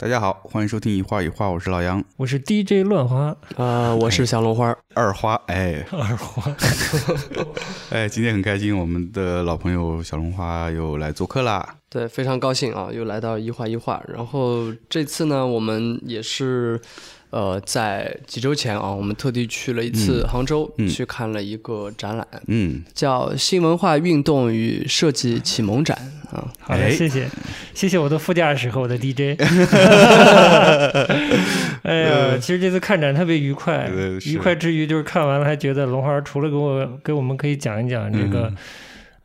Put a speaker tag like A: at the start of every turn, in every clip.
A: 大家好，欢迎收听一画一画，我是老杨，
B: 我是 DJ 乱花。
C: 啊，我是小龙花。
A: 二花，哎，
B: 二花，
A: 哎，今天很开心，我们的老朋友小龙花又来做客啦，
C: 对，非常高兴啊，又来到一画一画，然后这次呢，我们也是。呃，在几周前啊，我们特地去了一次杭州，去看了一个展览，嗯，叫“新文化运动与设计启蒙展”啊。
B: 好的，谢谢，谢谢我的副驾驶和我的 DJ。哎呀，其实这次看展特别愉快，愉快之余就是看完了还觉得龙华除了给我给我们可以讲一讲这个。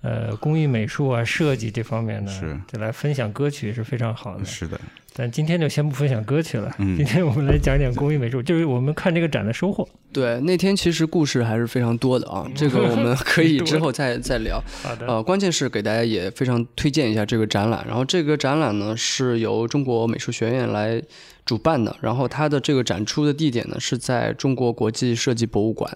B: 呃，工艺美术啊，设计这方面的，
A: 是。
B: 就来分享歌曲是非常好的。
A: 是的，
B: 但今天就先不分享歌曲了。嗯，今天我们来讲讲工艺美术，就是我们看这个展的收获。
C: 对，那天其实故事还是非常多的啊，这个我们可以之后再再聊。
B: 好的。
C: 呃，关键是给大家也非常推荐一下这个展览，然后这个展览呢是由中国美术学院来。主办的，然后它的这个展出的地点呢是在中国国际设计博物馆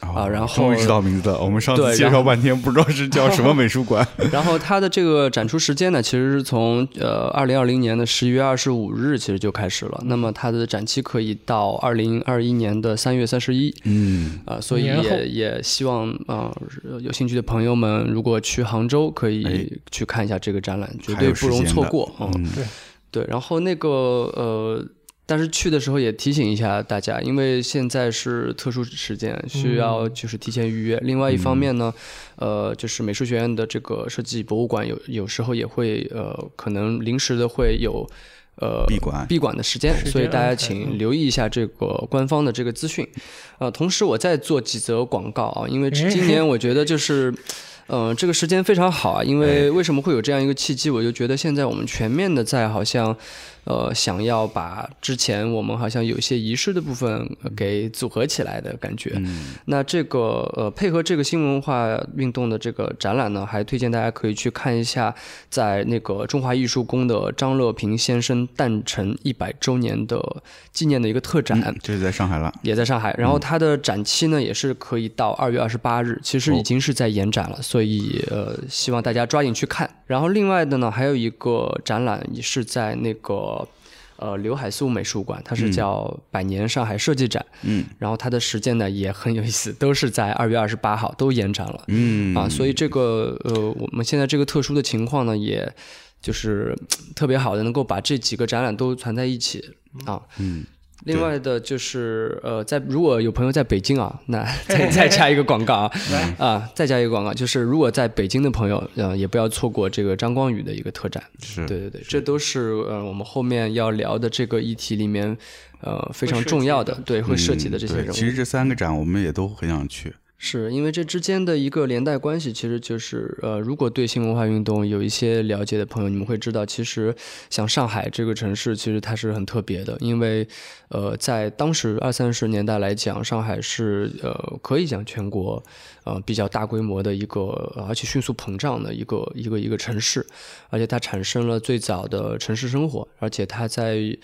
C: 啊，然后
A: 终于知道名字了。我们上次介绍半天不知道是叫什么美术馆。
C: 然后它的这个展出时间呢，其实是从呃二零二零年的十一月二十五日其实就开始了。那么它的展期可以到二零二一年的三月三十一。
A: 嗯
C: 啊，所以也也希望啊有兴趣的朋友们，如果去杭州可以去看一下这个展览，绝对不容错过。
A: 嗯，
C: 对。对，然后那个呃，但是去的时候也提醒一下大家，因为现在是特殊时间，需要就是提前预约。另外一方面呢，呃，就是美术学院的这个设计博物馆有有时候也会呃，可能临时的会有呃
A: 闭馆
C: 闭馆的时间，所以大家请留意一下这个官方的这个资讯。呃，同时我再做几则广告啊，因为今年我觉得就是。嗯，这个时间非常好啊，因为为什么会有这样一个契机？我就觉得现在我们全面的在好像。呃，想要把之前我们好像有一些仪式的部分给组合起来的感觉。
A: 嗯，
C: 那这个呃，配合这个新文化运动的这个展览呢，还推荐大家可以去看一下，在那个中华艺术宫的张乐平先生诞辰一百周年的纪念的一个特展。
A: 这是在上海了，
C: 也在上海。然后它的展期呢，也是可以到二月二十八日，其实已经是在延展了，所以呃，希望大家抓紧去看。然后另外的呢，还有一个展览也是在那个。呃，刘海粟美术馆，它是叫百年上海设计展，
A: 嗯，
C: 然后它的时间呢也很有意思，都是在二月二十八号都延展了，
A: 嗯。
C: 啊，所以这个呃，我们现在这个特殊的情况呢，也就是 特别好的能够把这几个展览都攒在一起啊，
A: 嗯。
C: 另外的就是呃，在如果有朋友在北京啊，那 再再加一个广告啊，啊，再加一个广告，就是如果在北京的朋友，呃，也不要错过这个张光宇的一个特展。
A: 是，
C: 对对对，这都是呃我们后面要聊的这个议题里面，呃，非常重要的，对，会涉及的这些人物。
A: 其实这三个展我们也都很想去。
C: 是因为这之间的一个连带关系，其实就是呃，如果对新文化运动有一些了解的朋友，你们会知道，其实像上海这个城市，其实它是很特别的，因为呃，在当时二三十年代来讲，上海是呃可以讲全国呃比较大规模的一个，而且迅速膨胀的一个一个一个城市，而且它产生了最早的城市生活，而且它在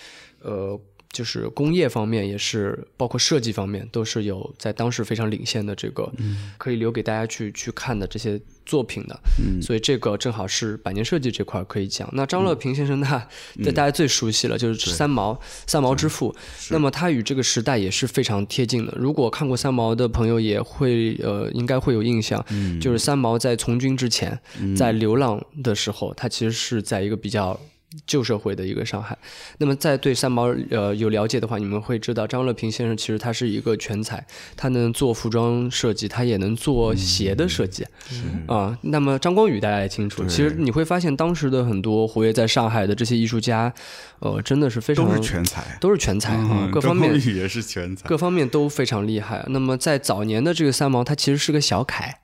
C: 呃。就是工业方面也是，包括设计方面都是有在当时非常领先的这个，可以留给大家去去看的这些作品的。
A: 嗯，
C: 所以这个正好是百年设计这块可以讲。那张乐平先生那，这大家最熟悉了，就是三毛，三毛之父。那么他与这个时代也是非常贴近的。如果看过三毛的朋友也会呃，应该会有印象，就是三毛在从军之前，在流浪的时候，他其实是在一个比较。旧社会的一个上海，那么在对三毛呃有了解的话，你们会知道张乐平先生其实他是一个全才，他能做服装设计，他也能做鞋的设计，啊，那么张光宇大家也清楚，其实你会发现当时的很多活跃在上海的这些艺术家，呃，真的是非常
A: 都是全才，
C: 都是全才啊，各方面
A: 也是全才，
C: 各方面都非常厉害。那么在早年的这个三毛，他其实是个小楷。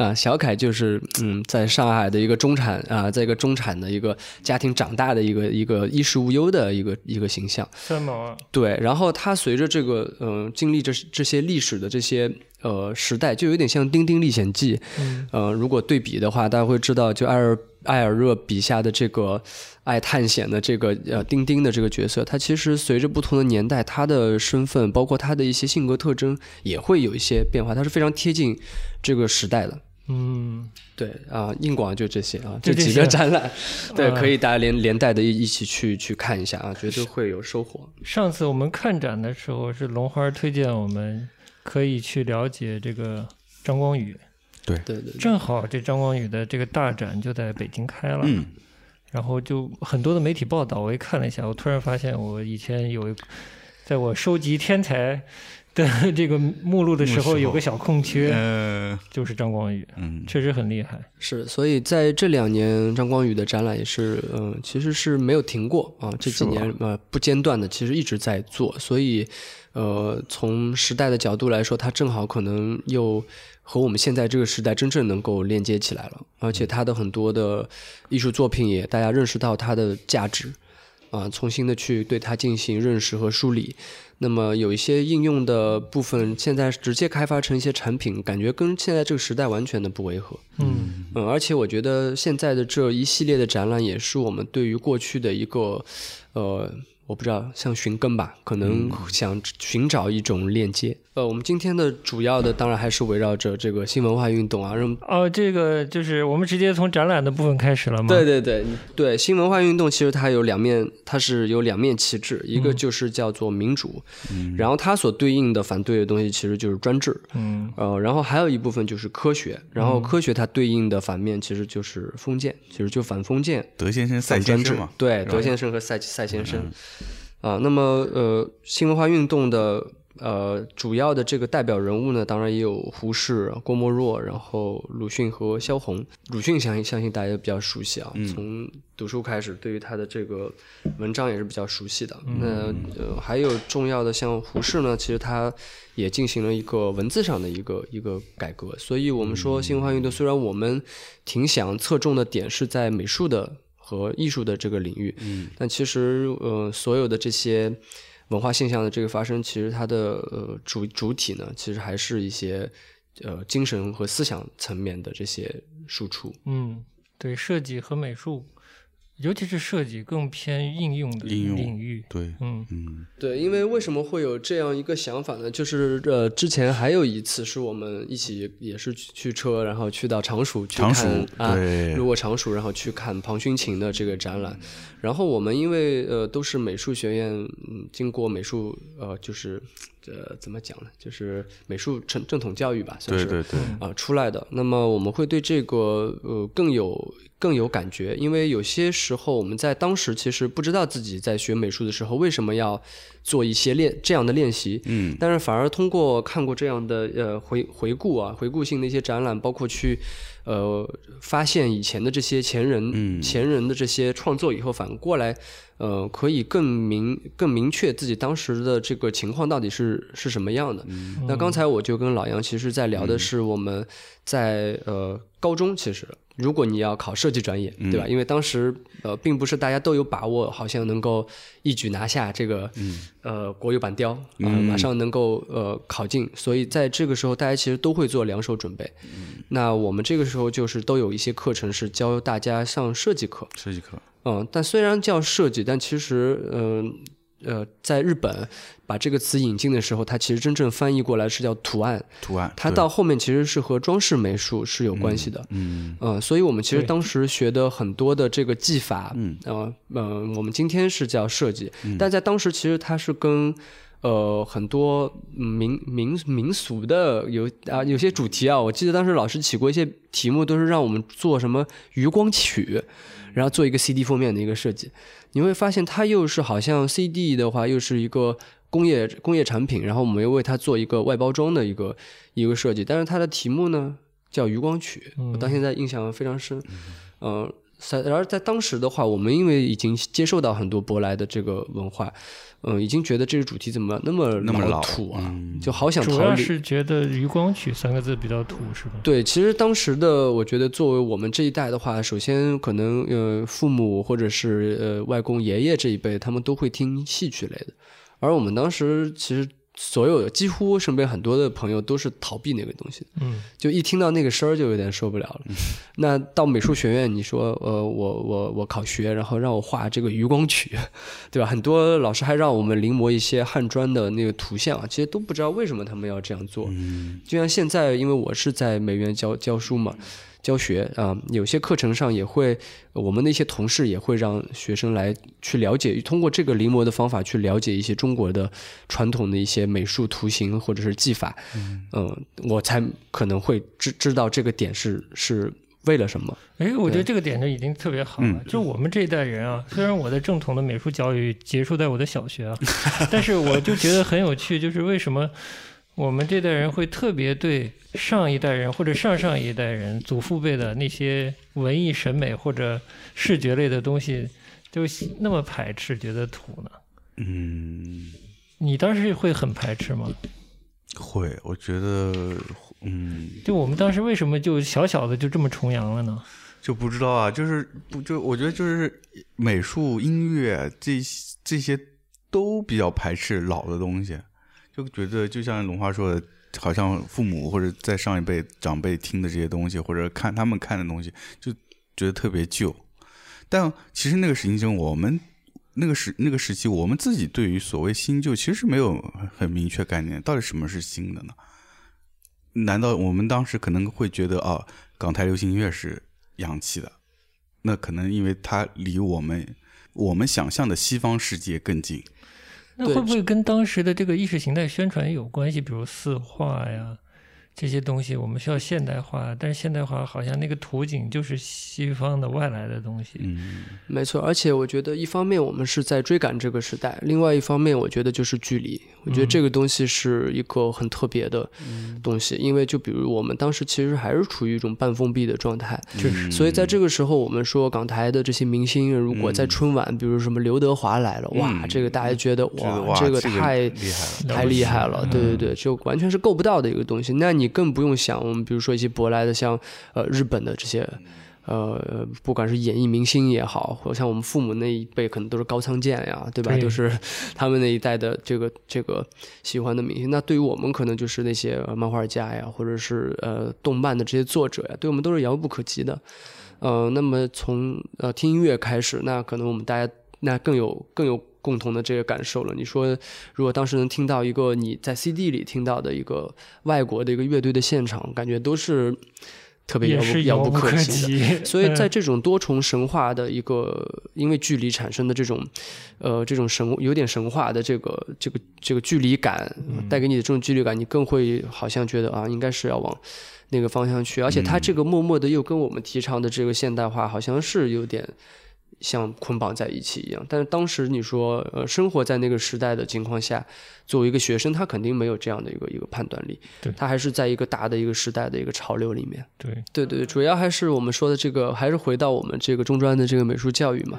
C: 啊，小凯就是嗯，在上海的一个中产啊，在一个中产的一个家庭长大的一个一个衣食无忧的一个一个形象。
B: 三毛啊，
C: 对，然后他随着这个嗯经历这这些历史的这些呃时代，就有点像《丁丁历险记》。
B: 嗯，
C: 呃，如果对比的话，大家会知道，就艾尔艾尔热笔下的这个爱探险的这个呃丁丁的这个角色，他其实随着不同的年代，他的身份包括他的一些性格特征也会有一些变化，他是非常贴近这个时代的。
B: 嗯，
C: 对啊，硬广就这些啊，这几个展览，对，可以大家连连带的一一起去去看一下啊，绝对会有收获。
B: 上次我们看展的时候，是龙花推荐我们可以去了解这个张光宇。
A: 对。
C: 对对，
B: 正好这张光宇的这个大展就在北京开了，
A: 嗯，
B: 然后就很多的媒体报道，我一看了一下，我突然发现我以前有，在我收集天才 的这个目录的时候有个小空缺，
A: 呃，
B: 就是张光宇，
A: 嗯，
B: 确实很厉害，
C: 是，所以在这两年张光宇的展览也是，嗯，其实是没有停过啊，这几年呃不间断的，其实一直在做，所以呃从时代的角度来说，他正好可能又。和我们现在这个时代真正能够连接起来了，而且他的很多的艺术作品也大家认识到它的价值，啊，重新的去对它进行认识和梳理。那么有一些应用的部分，现在直接开发成一些产品，感觉跟现在这个时代完全的不违和。
B: 嗯
C: 嗯，而且我觉得现在的这一系列的展览，也是我们对于过去的一个，呃。我不知道，像寻根吧，可能想寻找一种链接。呃，我们今天的主要的当然还是围绕着这个新文化运动啊。
B: 哦，这个就是我们直接从展览的部分开始了吗？
C: 对对对对，新文化运动其实它有两面，它是有两面旗帜，一个就是叫做民主，然后它所对应的反对的东西其实就是专制。
B: 嗯，
C: 呃，然后还有一部分就是科学，然后科学它对应的反面其实就是封建，其实就反封建。
A: 德先生、赛先生嘛。
C: 对，德先生和赛赛先生。啊，那么呃，新文化运动的呃主要的这个代表人物呢，当然也有胡适、郭沫若，然后鲁迅和萧红。鲁迅相信相信大家比较熟悉啊，从读书开始，对于他的这个文章也是比较熟悉的。那呃，还有重要的像胡适呢，其实他也进行了一个文字上的一个一个改革。所以我们说新文化运动，虽然我们挺想侧重的点是在美术的。和艺术的这个领域，
A: 嗯，
C: 但其实呃，所有的这些文化现象的这个发生，其实它的呃主主体呢，其实还是一些呃精神和思想层面的这些输出。
B: 嗯，对，设计和美术。尤其是设计更偏应用的领域，
A: 对，
B: 嗯
A: 嗯，
C: 对，因为为什么会有这样一个想法呢？就是呃，之前还有一次是我们一起也是去车，然后去到常熟去看啊，路过常熟，然后去看庞勋琴的这个展览。然后我们因为呃都是美术学院，嗯，经过美术呃就是呃怎么讲呢？就是美术正正统教育吧，算是
A: 对对对
C: 啊出来的。那么我们会对这个呃更有。更有感觉，因为有些时候我们在当时其实不知道自己在学美术的时候为什么要做一些练这样的练习，
A: 嗯，
C: 但是反而通过看过这样的呃回回顾啊，回顾性的一些展览，包括去呃发现以前的这些前人前人的这些创作以后，反过来呃可以更明更明确自己当时的这个情况到底是是什么样的。那刚才我就跟老杨其实在聊的是我们在呃高中其实。如果你要考设计专业，对吧？因为当时呃，并不是大家都有把握，好像能够一举拿下这个呃国有版雕啊，马上能够呃考进。所以在这个时候，大家其实都会做两手准备。那我们这个时候就是都有一些课程是教大家上设计课，
A: 设计课。
C: 嗯，但虽然叫设计，但其实嗯。呃，在日本把这个词引进的时候，它其实真正翻译过来是叫图案。
A: 图案，
C: 它到后面其实是和装饰美术是有关系的。
A: 嗯
C: 嗯，所以我们其实当时学的很多的这个技法，嗯呃呃，我们今天是叫设计，但在当时其实它是跟呃很多民民民俗的有啊有些主题啊，我记得当时老师起过一些题目，都是让我们做什么余光曲，然后做一个 CD 封面的一个设计。你会发现，它又是好像 CD 的话，又是一个工业工业产品，然后我们又为它做一个外包装的一个一个设计。但是它的题目呢叫《余光曲》，我到现在印象非常深。嗯，在然而在当时的话，我们因为已经接受到很多舶来的这个文化。嗯，已经觉得这个主题怎么那么
A: 那么老
C: 土啊？就好想逃离。
B: 主要是觉得“余光曲”三个字比较土，是吧？
C: 对，其实当时的我觉得，作为我们这一代的话，首先可能呃，父母或者是呃外公爷爷这一辈，他们都会听戏曲类的，而我们当时其实。所有的几乎身边很多的朋友都是逃避那个东西，
B: 嗯，
C: 就一听到那个声儿就有点受不了了。那到美术学院，你说呃，我我我考学，然后让我画这个余光曲，对吧？很多老师还让我们临摹一些汉砖的那个图像啊，其实都不知道为什么他们要这样做。就像现在，因为我是在美院教教书嘛。教学啊，有些课程上也会，我们的一些同事也会让学生来去了解，通过这个临摹的方法去了解一些中国的传统的一些美术图形或者是技法。嗯，我才可能会知知道这个点是是为了什么。
B: 哎，我觉得这个点就已经特别好了。就我们这一代人啊，虽然我的正统的美术教育结束在我的小学啊，但是我就觉得很有趣，就是为什么。我们这代人会特别对上一代人或者上上一代人祖父辈的那些文艺审美或者视觉类的东西，就那么排斥，觉得土呢？
A: 嗯，
B: 你当时会很排斥吗？
A: 会，我觉得，嗯，
B: 就我们当时为什么就小小的就这么崇洋了呢？
A: 就不知道啊，就是不就我觉得就是美术、音乐这这些都比较排斥老的东西。就觉得就像龙华说的，好像父母或者在上一辈长辈听的这些东西，或者看他们看的东西，就觉得特别旧。但其实那个时期中，我们那个时那个时期，我们自己对于所谓新旧，其实是没有很明确概念。到底什么是新的呢？难道我们当时可能会觉得啊，港台流行音乐是洋气的？那可能因为它离我们我们想象的西方世界更近。
B: 那会不会跟当时的这个意识形态宣传有关系？比如四化呀？这些东西我们需要现代化，但是现代化好像那个图景就是西方的外来的东西。
A: 嗯，
C: 没错。而且我觉得一方面我们是在追赶这个时代，另外一方面我觉得就是距离。我觉得这个东西是一个很特别的东西，因为就比如我们当时其实还是处于一种半封闭的状态。
B: 确实。
C: 所以在这个时候，我们说港台的这些明星，如果在春晚，比如什么刘德华来了，哇，这个大家觉得哇，这个太
A: 厉害
C: 了，太厉害了。对对对，就完全是够不到的一个东西。那你。更不用想，我们比如说一些舶来的，像呃日本的这些，呃，不管是演艺明星也好，或者像我们父母那一辈，可能都是高仓健呀，对吧？都是他们那一代的这个这个喜欢的明星。那对于我们，可能就是那些漫画家呀，或者是呃动漫的这些作者呀，对我们都是遥不可及的。呃，那么从呃听音乐开始，那可能我们大家那更有更有。共同的这个感受了。你说，如果当时能听到一个你在 CD 里听到的一个外国的一个乐队的现场，感觉都是特别遥不遥不可及的。所以在这种多重神话的一个因为距离产生的这种呃这种神有点神话的这个这个这个距离感带给你的这种距离感，你更会好像觉得啊，应该是要往那个方向去。而且他这个默默的又跟我们提倡的这个现代化好像是有点。像捆绑在一起一样，但是当时你说，呃，生活在那个时代的情况下，作为一个学生，他肯定没有这样的一个一个判断力，他还是在一个大的一个时代的一个潮流里面。
B: 对，
C: 对对，主要还是我们说的这个，还是回到我们这个中专的这个美术教育嘛。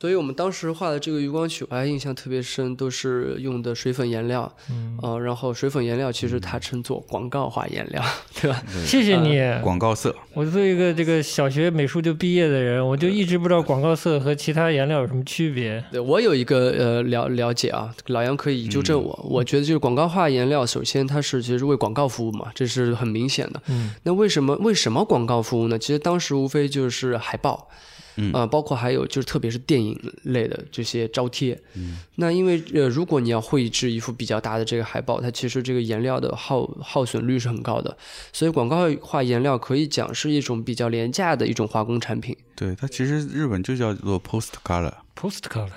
C: 所以我们当时画的这个余光曲，我还印象特别深，都是用的水粉颜料，嗯，然后水粉颜料其实它称作广告画颜料，对吧？
B: 谢谢你，
A: 广告色。
B: 我作为一个这个小学美术就毕业的人，我就一直不知道广告色和其他颜料有什么区别。
C: 对我有一个呃了了解啊，老杨可以纠正我。我觉得就是广告画颜料，首先它是其实为广告服务嘛，这是很明显的。
B: 嗯，
C: 那为什么为什么广告服务呢？其实当时无非就是海报。啊，包括还有就是，特别是电影类的这些招贴。
A: 嗯，
C: 那因为呃，如果你要绘制一幅比较大的这个海报，它其实这个颜料的耗耗损率是很高的，所以广告化颜料可以讲是一种比较廉价的一种化工产品。
A: 对，它其实日本就叫做 post color。
B: post color。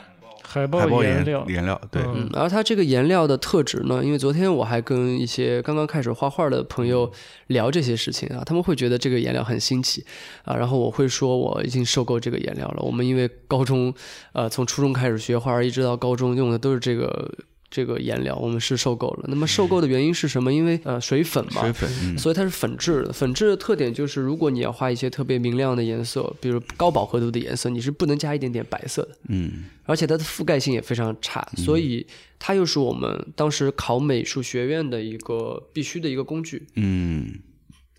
B: 海豹颜料，
A: 颜料对。
C: 嗯，而它这个颜料的特质呢？因为昨天我还跟一些刚刚开始画画的朋友聊这些事情啊，他们会觉得这个颜料很新奇啊。然后我会说我已经受够这个颜料了。我们因为高中，呃，从初中开始学画，一直到高中用的都是这个。这个颜料我们是受够了。那么受够的原因是什么？因为呃水粉嘛，
A: 水粉，
C: 所以它是粉质的。粉质的特点就是，如果你要画一些特别明亮的颜色，比如高饱和度的颜色，你是不能加一点点白色的。
A: 嗯，
C: 而且它的覆盖性也非常差，所以它又是我们当时考美术学院的一个必须的一个工具。
A: 嗯，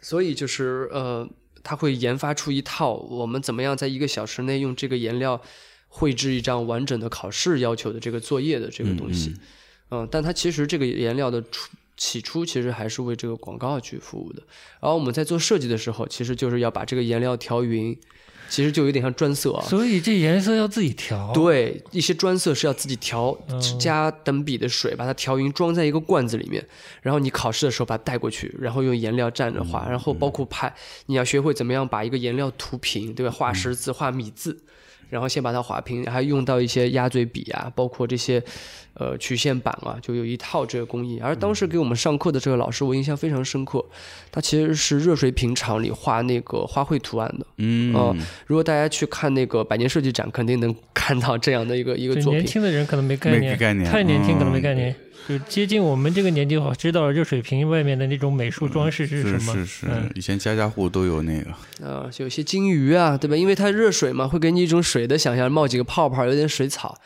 C: 所以就是呃，他会研发出一套我们怎么样在一个小时内用这个颜料绘制一张完整的考试要求的这个作业的这个东西。嗯，但它其实这个颜料的出起初其实还是为这个广告去服务的。然后我们在做设计的时候，其实就是要把这个颜料调匀，其实就有点像专色啊。
B: 所以这颜色要自己调。
C: 对，一些专色是要自己调，加等比的水把它调匀，装在一个罐子里面，然后你考试的时候把它带过去，然后用颜料蘸着画，然后包括拍，你要学会怎么样把一个颜料涂平，对吧？画十字，画米字。然后先把它划平，还用到一些鸭嘴笔啊，包括这些，呃，曲线板啊，就有一套这个工艺。而当时给我们上课的这个老师，我印象非常深刻，他其实是热水瓶厂里画那个花卉图案的。
A: 嗯，
C: 如果大家去看那个百年设计展，肯定能 看到这样的一个一个作品。
B: 年轻的人可能没概念，
A: 概念，
B: 太年轻可能没概念。就接近我们这个年纪好，知道热水瓶外面的那种美术装饰是什
A: 么？是是是，以前家家户都有那个。
C: 啊，就有些金鱼啊，对吧？因为它热水嘛，会给你一种水的想象，冒几个泡泡，有点水草，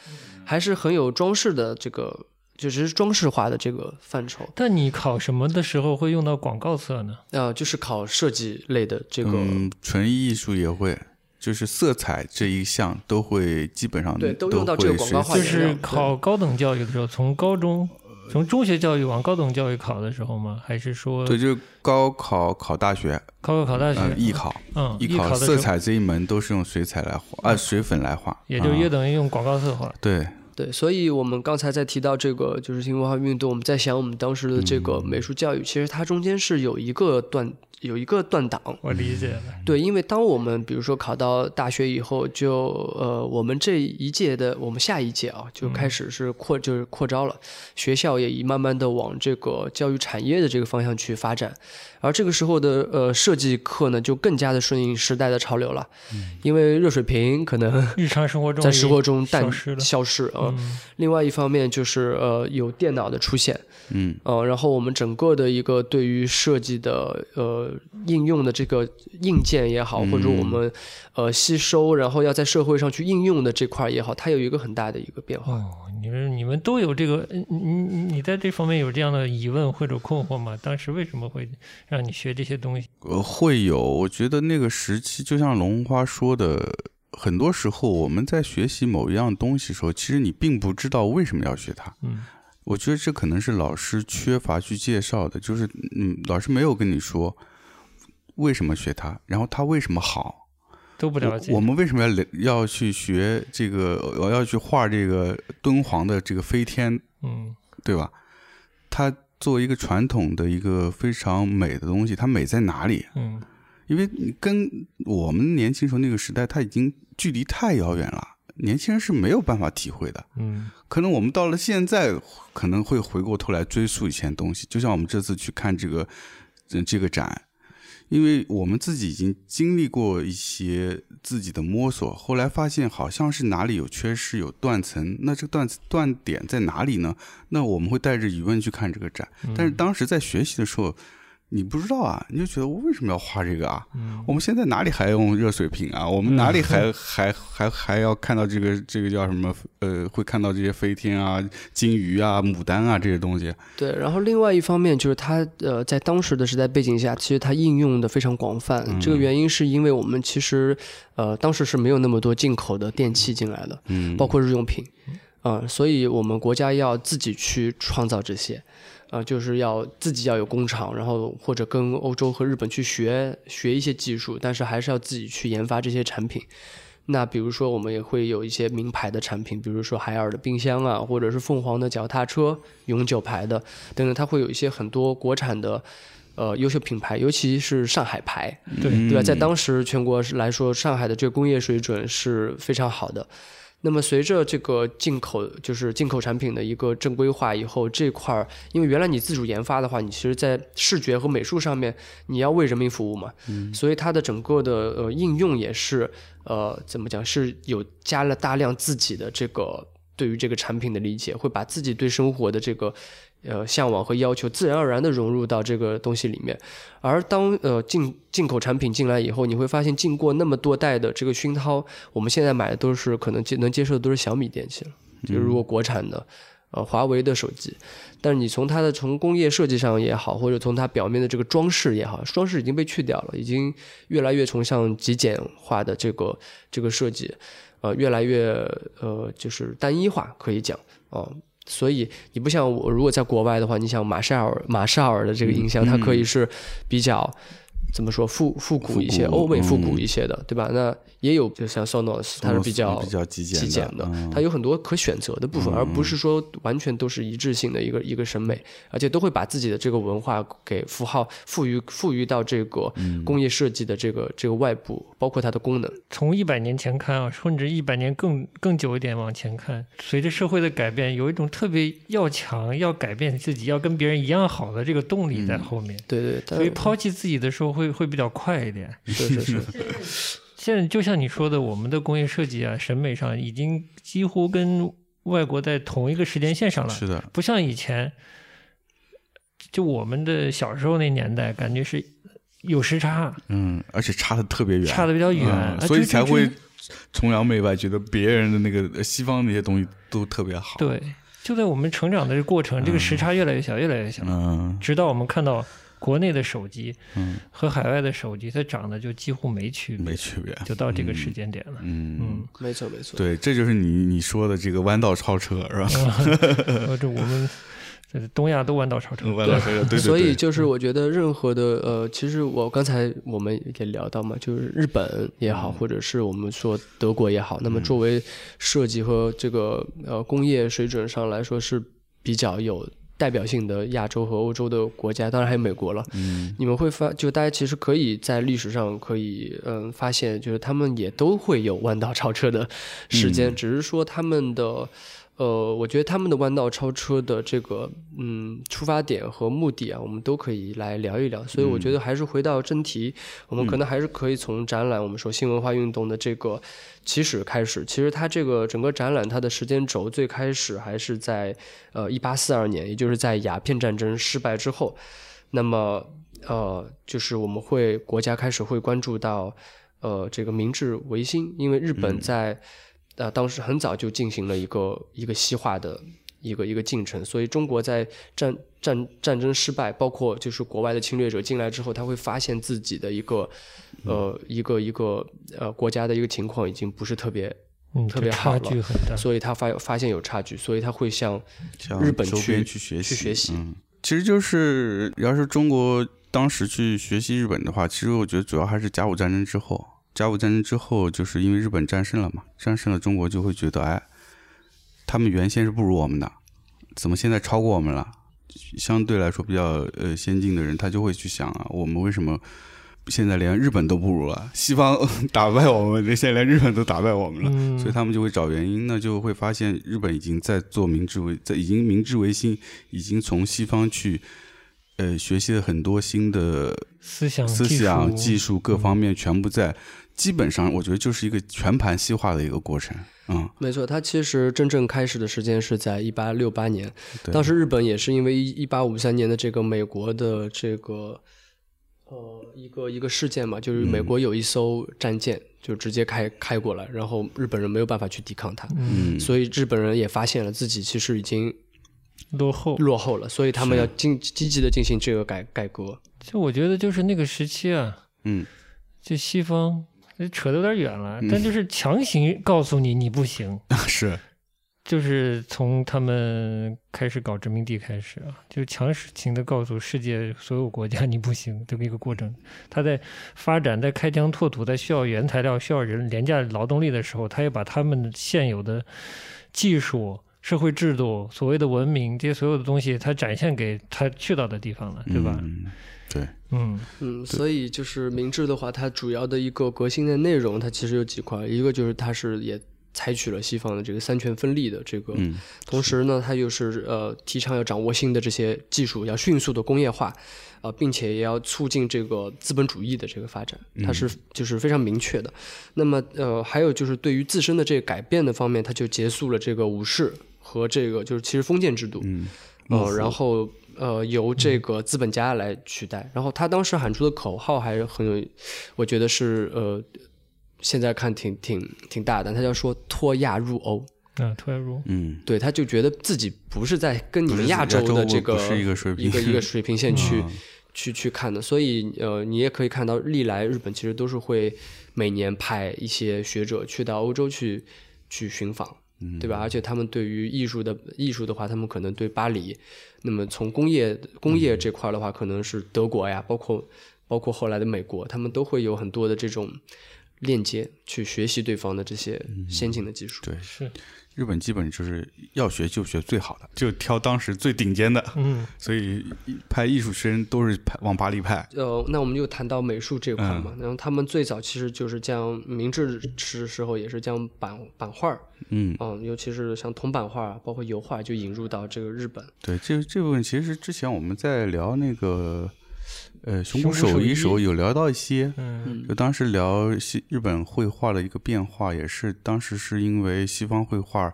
C: 还是很有装饰的这个，就是装饰化的这个范畴。
B: 但你考什么的时候会用到广告色呢？
C: 啊，就是考设计类的这个。
A: 嗯，纯艺术也会。就是色彩这一项都会基本上
C: 对
A: 都
C: 用到这个广告化
B: 就是考高等教育的时候，从高中从中学教育往高等教育考的时候吗？还是说
A: 对，就是高考考大学，
B: 高考考大学，
A: 艺考，
B: 嗯，
A: 艺考色彩这一门都是用水彩来画，啊，水粉来画，
B: 也就约等于用广告色画。
A: 对。
C: 对，所以我们刚才在提到这个就是新文化运动，我们在想我们当时的这个美术教育，其实它中间是有一个段。有一个断档，
B: 我理解了。
C: 对，因为当我们比如说考到大学以后，就呃，我们这一届的，我们下一届啊，就开始是扩，就是扩招了。学校也已慢慢的往这个教育产业的这个方向去发展，而这个时候的呃设计课呢，就更加的顺应时代的潮流了。嗯。因为热水瓶可能
B: 日常生活中
C: 在生活中淡
B: 消
C: 消失啊。另外一方面就是呃有电脑的出现。
A: 嗯。
C: 呃，然后我们整个的一个对于设计的呃。应用的这个硬件也好，或者我们呃吸收，然后要在社会上去应用的这块也好，它有一个很大的一个变化。
B: 哦，你们你们都有这个，你你你在这方面有这样的疑问或者困惑吗？当时为什么会让你学这些东西？
A: 呃，会有。我觉得那个时期，就像龙花说的，很多时候我们在学习某一样东西的时候，其实你并不知道为什么要学它。
B: 嗯。
A: 我觉得这可能是老师缺乏去介绍的，就是嗯，老师没有跟你说。为什么学它？然后它为什么好？
B: 都不了解。
A: 我们为什么要要去学这个？我要去画这个敦煌的这个飞天，
B: 嗯，
A: 对吧？它作为一个传统的一个非常美的东西，它美在哪里？
B: 嗯，
A: 因为跟我们年轻时候那个时代，它已经距离太遥远了，年轻人是没有办法体会的。
B: 嗯，
A: 可能我们到了现在，可能会回过头来追溯以前东西。就像我们这次去看这个这个展。因为我们自己已经经历过一些自己的摸索，后来发现好像是哪里有缺失、有断层，那这个断断点在哪里呢？那我们会带着疑问去看这个展，但是当时在学习的时候。你不知道啊，你就觉得我为什么要画这个啊？我们现在哪里还用热水瓶啊？我们哪里 还还还还要看到这个这个叫什么？呃，会看到这些飞天啊、金鱼啊、牡丹啊这些东西。
C: 对，然后另外一方面就是它呃，在当时的时代背景下，其实它应用的非常广泛。这个原因是因为我们其实呃当时是没有那么多进口的电器进来的，
A: 嗯，
C: 包括日用品，啊，所以我们国家要自己去创造这些。啊，就是要自己要有工厂，然后或者跟欧洲和日本去学学一些技术，但是还是要自己去研发这些产品。那比如说，我们也会有一些名牌的产品，比如说海尔的冰箱啊，或者是凤凰的脚踏车，永久牌的等等，它会有一些很多国产的呃优秀品牌，尤其是上海牌，
B: 对
C: 对吧？在当时全国来说，上海的这个工业水准是非常好的。那么随着这个进口，就是进口产品的一个正规化以后，这块儿，因为原来你自主研发的话，你其实，在视觉和美术上面，你要为人民服务嘛，所以它的整个的呃应用也是呃怎么讲，是有加了大量自己的这个对于这个产品的理解，会把自己对生活的这个。呃，向往和要求自然而然的融入到这个东西里面，而当呃进进口产品进来以后，你会发现经过那么多代的这个熏陶，我们现在买的都是可能接能接受的都是小米电器了，就是如果国产的，呃华为的手机，但是你从它的从工业设计上也好，或者从它表面的这个装饰也好，装饰已经被去掉了，已经越来越崇尚极简化的这个这个设计，呃越来越呃就是单一化可以讲啊。所以你不像我，如果在国外的话，你想马绍尔马绍尔的这个音箱，它可以是比较。怎么说复复古一些，欧美复古一些的，对吧？那也有，就像 Sonos，它是比较
A: 比较极简
C: 的，它有很多可选择的部分，而不是说完全都是一致性的一个一个审美，而且都会把自己的这个文化给符号赋予赋予到这个工业设计的这个这个外部，包括它的功能。
B: 从一百年前看啊，甚至一百年更更久一点往前看，随着社会的改变，有一种特别要强、要改变自己、要跟别人一样好的这个动力在后面。
C: 对对，
B: 所以抛弃自己的时候会。会比较快一点，
C: 是是 是。
B: 现在就像你说的，我们的工业设计啊，审美上已经几乎跟外国在同一个时间线上了。
A: 是的，
B: 不像以前，就我们的小时候那年代，感觉是有时差。
A: 嗯，而且差的特别远，
B: 差的比较远，
A: 所以才会崇洋媚外，觉得别人的那个西方那些东西都特别好。
B: 对，就在我们成长的这个过程，这个时差越来越小，越来越小，
A: 嗯，
B: 直到我们看到。国内的手机，嗯，和海外的手机，它长得就几乎没区别，
A: 没区别，
B: 就到这个时间点了。
A: 嗯
B: 嗯，
C: 没错没错。
A: 对，这就是你你说的这个弯道超车，是吧？
B: 这我们东亚都弯道超车，
A: 弯道超车。对，
C: 所以就是我觉得任何的呃，其实我刚才我们也聊到嘛，就是日本也好，或者是我们说德国也好，那么作为设计和这个呃工业水准上来说是比较有。代表性的亚洲和欧洲的国家，当然还有美国了。
A: 嗯，
C: 你们会发，就大家其实可以在历史上可以嗯发现，就是他们也都会有弯道超车的时间，只是说他们的。呃，我觉得他们的弯道超车的这个嗯出发点和目的啊，我们都可以来聊一聊。所以我觉得还是回到正题，我们可能还是可以从展览，我们说新文化运动的这个起始开始。其实它这个整个展览它的时间轴最开始还是在呃一八四二年，也就是在鸦片战争失败之后。那么呃，就是我们会国家开始会关注到呃这个明治维新，因为日本在。呃，当时很早就进行了一个一个西化的一个一个进程，所以中国在战战战争失败，包括就是国外的侵略者进来之后，他会发现自己的一个呃一个一个呃国家的一个情况已经不是特别特别好了，所以他发发现有差距，所以他会向日本去
A: 去学
C: 习去学
A: 习。嗯，其实就是要是中国当时去学习日本的话，其实我觉得主要还是甲午战争之后。甲午战争之后，就是因为日本战胜了嘛，战胜了中国就会觉得，哎，他们原先是不如我们的，怎么现在超过我们了？相对来说比较呃先进的人，他就会去想啊，我们为什么现在连日本都不如了？西方 打败我们，现在连日本都打败我们了，所以他们就会找原因，那就会发现日本已经在做明治维，在已经明治维新，已经从西方去。呃，学习了很多新的
B: 思想、
A: 思想、技术各方面，全部在基本上，我觉得就是一个全盘西化的一个过程。嗯，
C: 没错，它其实真正开始的时间是在一八六八年，当时日本也是因为一八五三年的这个美国的这个呃一个一个事件嘛，就是美国有一艘战舰就直接开开过来，然后日本人没有办法去抵抗它，
A: 嗯，
C: 所以日本人也发现了自己其实已经。
B: 落后
C: 落后了，所以他们要进积极的进行这个改改革。
B: 就我觉得，就是那个时期
A: 啊，嗯，
B: 就西方扯得有点远了，但就是强行告诉你你不行，
A: 是，
B: 就是从他们开始搞殖民地开始啊，就是强行的告诉世界所有国家 你不行这么一个过程。他在发展、在开疆拓土、在需要原材料、需要人廉价劳动力的时候，他也把他们现有的技术。社会制度、所谓的文明，这些所有的东西，他展现给他去到的地方了，对吧？
A: 对，
B: 嗯。
C: 嗯，所以就是明治的话，它主要的一个革新的内容，它其实有几块，一个就是它是也采取了西方的这个三权分立的这个，同时呢，它又是呃提倡要掌握新的这些技术，要迅速的工业化，啊，并且也要促进这个资本主义的这个发展，它是就是非常明确的。那么呃，还有就是对于自身的这个改变的方面，它就结束了这个武士。和这个就是其实封建制度，
A: 嗯，
C: 呃，然后呃由这个资本家来取代。然后他当时喊出的口号还是很有，我觉得是呃，现在看挺挺挺大的。他叫说脱亚入欧，
B: 嗯，脱亚入，
A: 嗯，
C: 对，他就觉得自己不是在跟你们亚洲的这个
A: 一个水平
C: 一个一个 水平线去去去看的。所以呃，你也可以看到，历来日本其实都是会每年派一些学者去到欧洲去去寻访。对吧？而且他们对于艺术的艺术的话，他们可能对巴黎，那么从工业工业这块的话，可能是德国呀，包括包括后来的美国，他们都会有很多的这种链接，去学习对方的这些先进的技术。
A: 对，
B: 是，
A: 日本基本就是要学就学最好的，就挑当时最顶尖的，
B: 嗯，
A: 所以派艺术生都是派往巴黎派。
C: 呃，那我们就谈到美术这块
A: 嗯
C: 嘛，然后他们最早其实就是将明治时时候也是将版版画，
A: 嗯，
C: 嗯，尤其是像铜版画，包括油画，就引入到这个日本。
A: 对，这这部分其实之前我们在聊那个呃熊谷手
B: 熊谷手
A: 有聊到一些，
B: 嗯
A: 就当时聊西日本绘画的一个变化，也是当时是因为西方绘画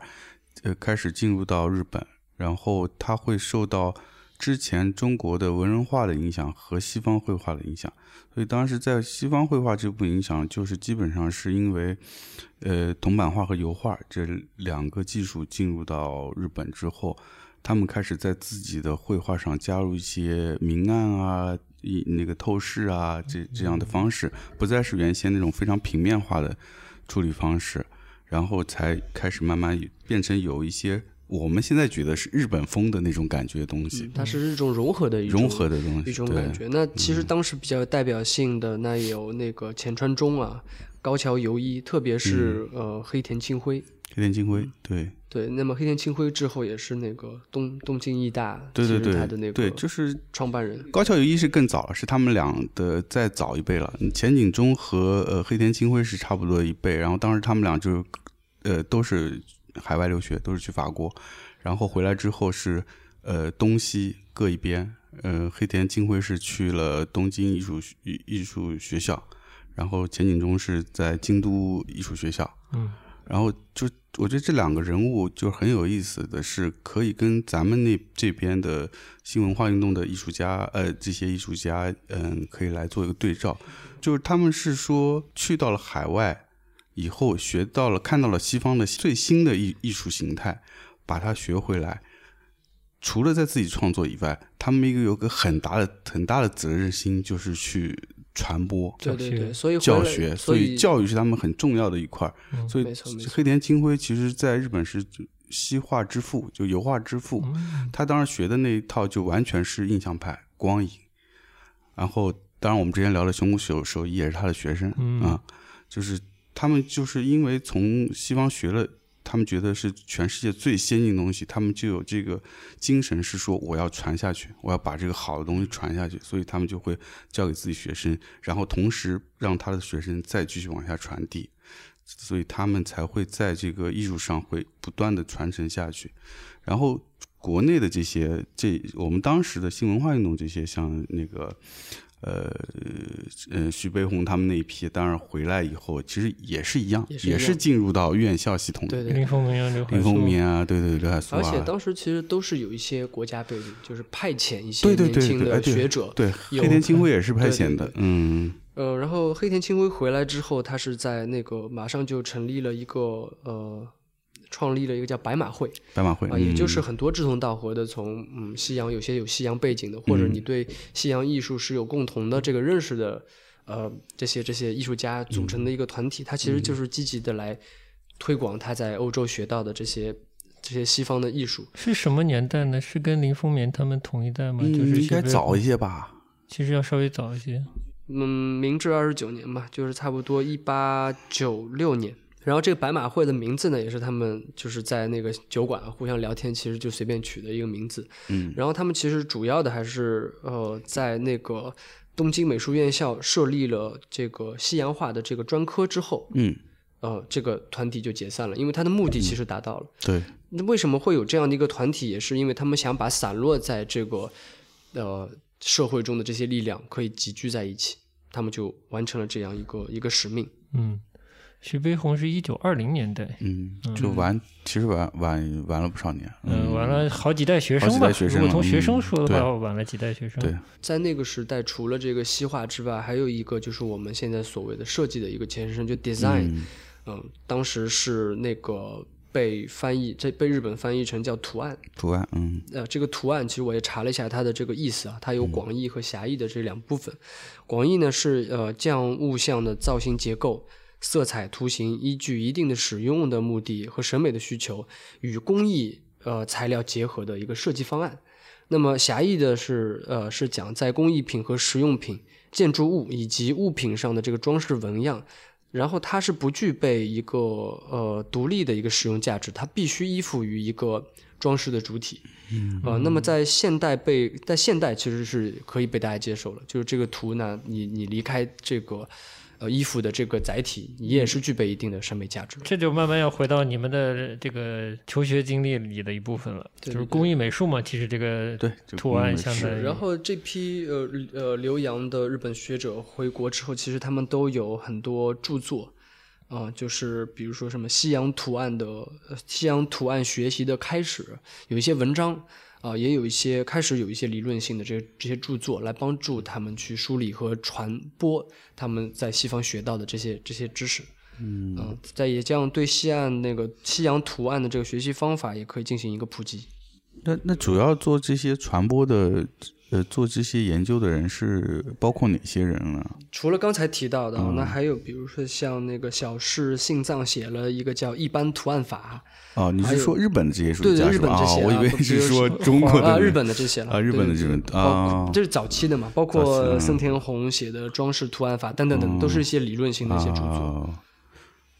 A: 呃开始进入到日本，然后它会受到之前中国的文人画的影响和西方绘画的影响，所以当时在西方绘画这部分影响，就是基本上是因为呃铜版画和油画这两个技术进入到日本之后。他们开始在自己的绘画上加入一些明暗啊、一那个透视啊这这样的方式，不再是原先那种非常平面化的处理方式，然后才开始慢慢变成有一些我们现在觉得是日本风的那种感觉的东西，
C: 它是一种融合的一种
A: 融合的东西，
C: 一种感觉。那其实当时比较有代表性的那有那个浅川忠啊、高桥由一，特别是、呃黑田清辉。
A: 黑田清辉，对
C: 对，那么黑田清辉之后也是那个东东京艺大，
A: 对对对
C: 他的那个
A: 对，就是
C: 创办人。
A: 高桥由一是更早了，是他们俩的再早一辈了。前景忠和呃黑田清辉是差不多一辈，然后当时他们俩就是呃都是海外留学，都是去法国，然后回来之后是呃东西各一边。呃，黑田清辉是去了东京艺术艺艺术学校，然后前景忠是在京都艺术学校。
B: 嗯，
A: 然后就我觉得这两个人物就很有意思的是，可以跟咱们那这边的新文化运动的艺术家，呃，这些艺术家，嗯，可以来做一个对照。就是他们是说去到了海外以后，学到了看到了西方的最新的艺艺术形态，把它学回来。除了在自己创作以外，他们一个有个很大的很大的责任心，就是去传播。
B: 教学
C: 对对对，所以
A: 教学，所
C: 所
A: 以教育是他们很重要的一块。
B: 嗯
A: 所以黑田清辉其实在日本是西画之父，就油画之父。
B: 嗯
A: 他当时学的那一套就完全是印象派光影。然后，当然我们之前聊的熊谷手手艺也是他的学生、
B: 嗯
A: 啊，就是他们就是因为从西方学了。他们觉得是全世界最先进的东西，他们就有这个精神，是说我要传下去，我要把这个好的东西传下去，所以他们就会教给自己学生，然后同时让他的学生再继续往下传递，所以他们才会在这个艺术上会不断的传承下去。然后国内的这些，这我们当时的新文化运动这些，像那个。呃呃，徐悲鸿他们那一批，当然回来以后，其实也是一样，
C: 也是一样
A: 是进入到院校系统的。
C: 对对
B: 林风眠啊，刘海
A: 林风眠啊，对对，刘海粟啊，
C: 而且当时其实都是有一些国家背景，就是派遣一些
A: 对对对
C: 年轻
A: 对哎对
C: 的学者。
A: 对黑田清辉也是派
C: 对对
A: 遣的，嗯
C: 呃，然后黑田清辉回来之后，他是在那个马上就成立了一个呃，创立了一个叫白马会
A: 白马会
C: 啊，也就是
A: 嗯
C: 很多志同道合的从嗯西洋有些有西洋背景的，或者你
A: 嗯
C: 对西洋艺术是有共同的这个认识的，呃，这些这些艺术家组成的
A: 嗯
C: 一个团体，他其实就是积极的来推广他在欧洲学到的这些这些西方的艺术。
B: 是什么年代呢？是跟林风眠他们同一代吗？就是
A: 嗯，应该早一些吧。
B: 其实要稍微早一些。
C: 嗯，明治二十九年吧，就是差不多一八九六年。然后这个白马会的名字呢，也是他们就是在那个酒馆互相聊天，其实就随便取的一个名字。
A: 嗯
C: 然后他们其实主要的还是呃，在那个东京美术院校设立了这个西洋画的这个专科之后，
A: 嗯，
C: 呃，这个团体就解散了，因为它的目的其实达到了。
A: 对，
C: 那为什么会有这样的一个团体？也是因为他们想把散落在这个呃社会中的这些力量可以集聚在一起，他们就完成了这样一个一个使命。
B: 嗯，徐悲鸿是一九二零年代，
A: 嗯，就晚，其实晚晚晚了不少年。
B: 嗯，晚了好几代学生吧。如果从学生
A: 嗯
B: 说的话，
A: 对
B: 晚了几代学生。
A: 对，
C: 在那个时代，除了这个西画之外，还有一个就是我们现在所谓的设计的一个前身，就 design。
A: 嗯
C: 嗯，当时是那个被翻译，这被日本翻译成叫图案。
A: 图案，嗯
C: 呃，这个图案其实我也查了一下它的这个意思啊，它有广义和狭义的这两部分。广义呢是呃将物象的造型结构，色彩、图形依据一定的使用的目的和审美的需求与工艺呃材料结合的一个设计方案。那么狭义的是呃是讲在工艺品和实用品、建筑物以及物品上的这个装饰纹样。然后它是不具备一个呃独立的一个使用价值，它必须依附于一个装饰的主体。嗯，呃，那么在现代被在现代其实是可以被大家接受了，就是这个图呢，你你离开这个呃衣服的这个载体，你也是具备一定的审美价值。
B: 这就慢慢要回到你们的这个求学经历里的一部分了，
C: 对
B: 就是工艺美术嘛，其实这个
A: 对这个
B: 图案相当于
C: 然后这批呃呃留洋的日本学者回国之后，其实他们都有很多著作，啊、就是比如说什么西洋图案的呃西洋图案学习的开始，有一些文章啊、也有一些开始有一些理论性的这这些著作来帮助他们去梳理和传播他们在西方学到的这些这些知识。嗯，在也这样对西岸那个西洋图案的这个学习方法也可以进行一个普及。
A: 那那主要做这些传播的，呃，做这些研究的人是包括哪些人呢？
C: 除了刚才提到的，那还有比如说像那个小室信藏写了一个叫《一般图案法
A: 哦，你是说日本的这些》，书
C: 对对，日本这些啊，
A: 我以为
C: 不
A: 是说中国的
C: 啊，日本的这些了
A: 啊日本的
C: 对
A: 这种
C: 对
A: 啊
C: 这是早期的嘛，包括森田宏写的《装饰图案法》等等等，都是一些理论性的一些著作。
A: 啊，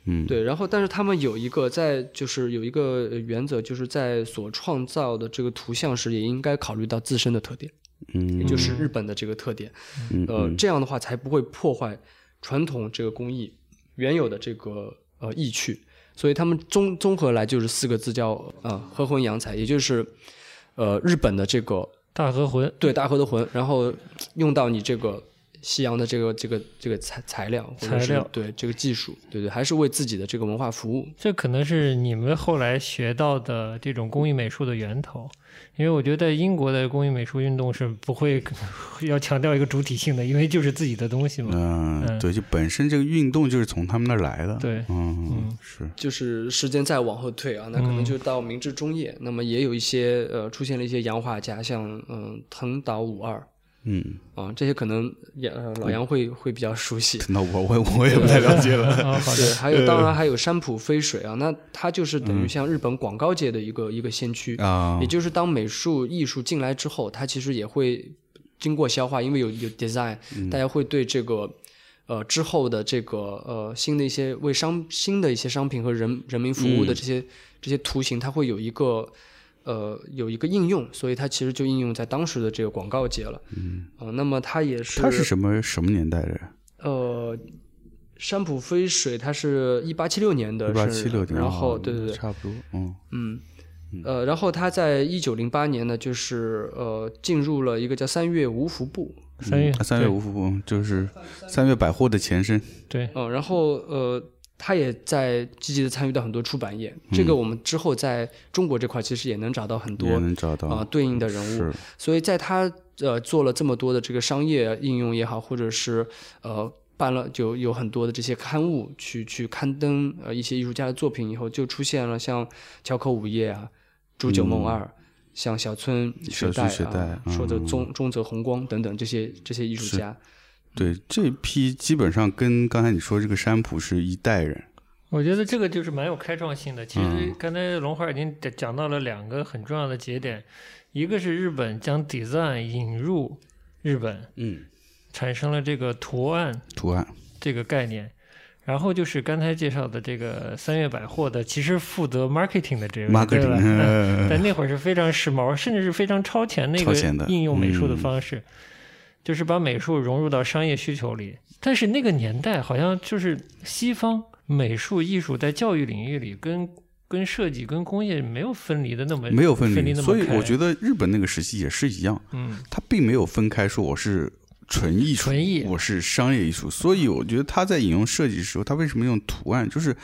A: 嗯，
C: 对，然后但是他们有一个在就是有一个呃原则，就是在所创造的这个图像时，也应该考虑到自身的特点，也
A: 嗯，
C: 就是日本的这个特点。
A: 嗯
C: 呃，这样的话才不会破坏传统这个工艺原有的这个呃意趣。所以他们综综合来就是四个字叫呃和魂洋彩，也就是呃日本的这个
B: 大和魂，
C: 对大和的魂，然后用到你这个西洋的这个这个这个材材料
B: 材料。
C: 对这个技术，对对，还是为自己的这个文化服务。
B: 这可能是你们后来学到的这种工艺美术的源头，因为我觉得在英国的工艺美术运动是不会 要强调一个主体性的，因为就是自己的东西嘛。
A: 嗯，
B: 嗯。
A: 对，就本身这个运动就是从他们那儿来的，
B: 对。
A: 嗯，是，
C: 就是时间再往后退啊，那可能
B: 嗯。
C: 就到明治中叶，那么也有一些呃出现了一些洋画家，像嗯、藤岛武二
A: 嗯，
C: 啊，这些可能也、呃、老杨会会比较熟悉。
A: 那我我我也不太了解了，
B: 啊，好
C: 对，
B: 的，
C: 还有当然还有山浦飞水啊，那它就是等于像日本广告界的一个、一个先驱，
A: 啊。
C: 也，就是当美术艺术进来之后，它其实也会经过消化，因为有有 design，、大家会对这个呃之后的这个呃新的一些为商新的一些商品和人人民服务的这些、这些图形，它会有一个呃有一个应用，所以它其实就应用在当时的这个广告界了。嗯，呃那么它也是
A: 它是什么什么年代的？人？
C: 呃。山浦飞水，它是一八七六年的
A: 一八七六年，
C: 然后
A: 哦
C: 对对对，
A: 差不多，嗯。
C: 嗯，呃，然后他在一九零八年呢，就是呃进入了一个叫三月无服部，
B: 三月
A: 嗯三月无服部就是三月百货的前身，
B: 对，
C: 嗯、然后呃他也在积极的参与到很多出版业，这个我们之后在中国这块其实也能找到很多啊、对应的人物，所以在他呃做了这么多的这个商业应用也好，或者是呃办了就有很多的这些刊物去去刊登呃一些艺术家的作品以后，就出现了像桥口午夜啊、竹久梦二。像小村雪代啊，说的
A: 嗯。
C: 中中泽弘光等等这些这些艺术家，
A: 对这批基本上跟刚才你说这个山普是一代人，
B: 我觉得这个就是蛮有开创性的。其实
A: 嗯
B: 刚才龙华已经讲讲到了两个很重要的节点，一个是日本将 design 引入日本，
A: 嗯，
B: 产生了这个图案
A: 图案，
B: 这个概念。然后就是刚才介绍的这个三月百货的，其实负责 marketing 的这位，对
A: marketing，
B: 吧？
A: 嗯
B: 但那会儿是非常时髦，甚至是非常超前的一个应用美术的
A: 嗯
B: 方式，就是把美术融入到商业需求里。但是那个年代好像就是西方美术艺术在教育领域里跟跟设计跟工业没有分离的那么
A: 没有分离，
B: 分那么
A: 所以我觉得日本那个时期也是一样，
B: 嗯。
A: 他并没有分开说我是纯艺术，
B: 纯艺
A: 我是商业艺术，所以我觉得他在引用设计的时候，他为什么用图案，就是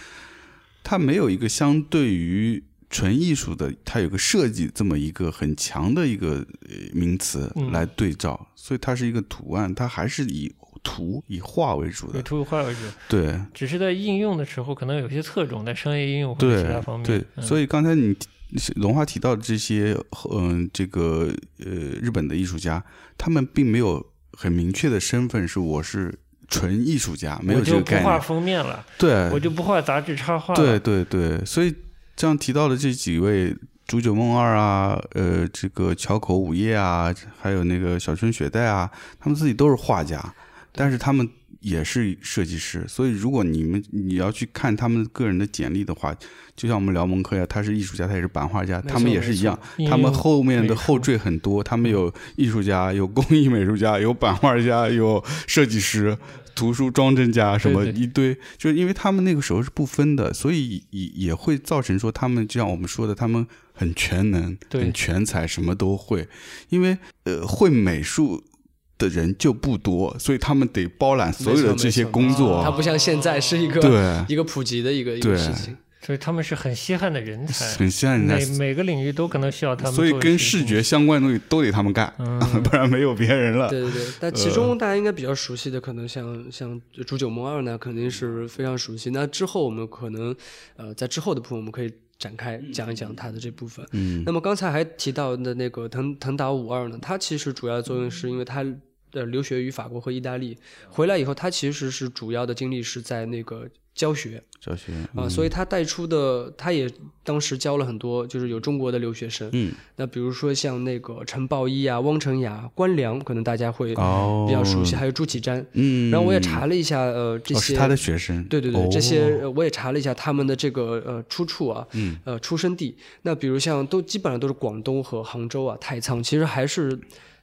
A: 他没有一个相对于纯艺术的，它有个设计这么一个很强的一个呃名词
B: 嗯
A: 来对照，所以它是一个图案，它还是以图以画为主的
B: 以
A: 的，
B: 图画为主，
A: 对。
B: 只是在应用的时候可能有些侧重在商业应用或者其他方面。
A: 对，
B: 嗯
A: 所以刚才你龙华提到的这些，嗯、这个呃日本的艺术家，他们并没有很明确的身份是我是纯艺术家，没有
B: 我就不画
A: 这个概念。
B: 封面了，
A: 对，
B: 我就不画杂志插画了。
A: 对对对，所以这样提到的这几位煮酒梦二啊，呃，这个桥口午夜啊，还有那个小春雪代啊，他们自己都是画家，但是他们也是设计师。所以如果你们你要去看他们个人的简历的话，就像我们聊蒙克呀，他是艺术家，他也是版画家，他们也是一样他们后面的后缀很多，他们有艺术家，有工艺美术家，有版画家，有设计师。图书装帧家什么一堆，就是因为他们那个时候是不分的，所以也也会造成说他们就像我们说的，他们很全能，
B: 对
A: 很全才，什么都会。因为呃，会美术的人就不多，所以他们得包揽所有的这些工作。
C: 它不像现在是一个
A: 对，
C: 一个普及的一个一个事情。
B: 所以他们是很稀罕的人才，
A: 很稀罕人
B: 每，每个领域都可能需要他们
A: 所以。跟视觉相关的东西都得他们干，
B: 嗯
A: 不然没有别人了。
C: 对对对，但其中大家应该比较熟悉的，可能像像《煮酒梦二》呢，肯定是非常熟悉。那之后我们可能呃，在之后的部分我们可以展开讲一讲它的这部分。
A: 嗯
C: 那么刚才还提到的那个腾腾达五二呢，它其实主要作用是因为它呃留学于法国和意大利，回来以后他其实是主要的精力是在那个教学。
A: 教学
C: 啊、所以他带出的他也当时教了很多就是有中国的留学生，
A: 嗯。
C: 那比如说像那个陈抱一啊、汪成雅、关良，可能大家会
A: 哦。
C: 比较熟悉，还有朱启瞻。
A: 嗯，
C: 然后我也查了一下，呃，这些、
A: 他的学生，
C: 对对对，
A: 哦。
C: 这些呃我也查了一下他们的这个呃出处啊，
A: 嗯。
C: 呃出生地。那比如像都基本上都是广东和杭州啊、太仓，其实还是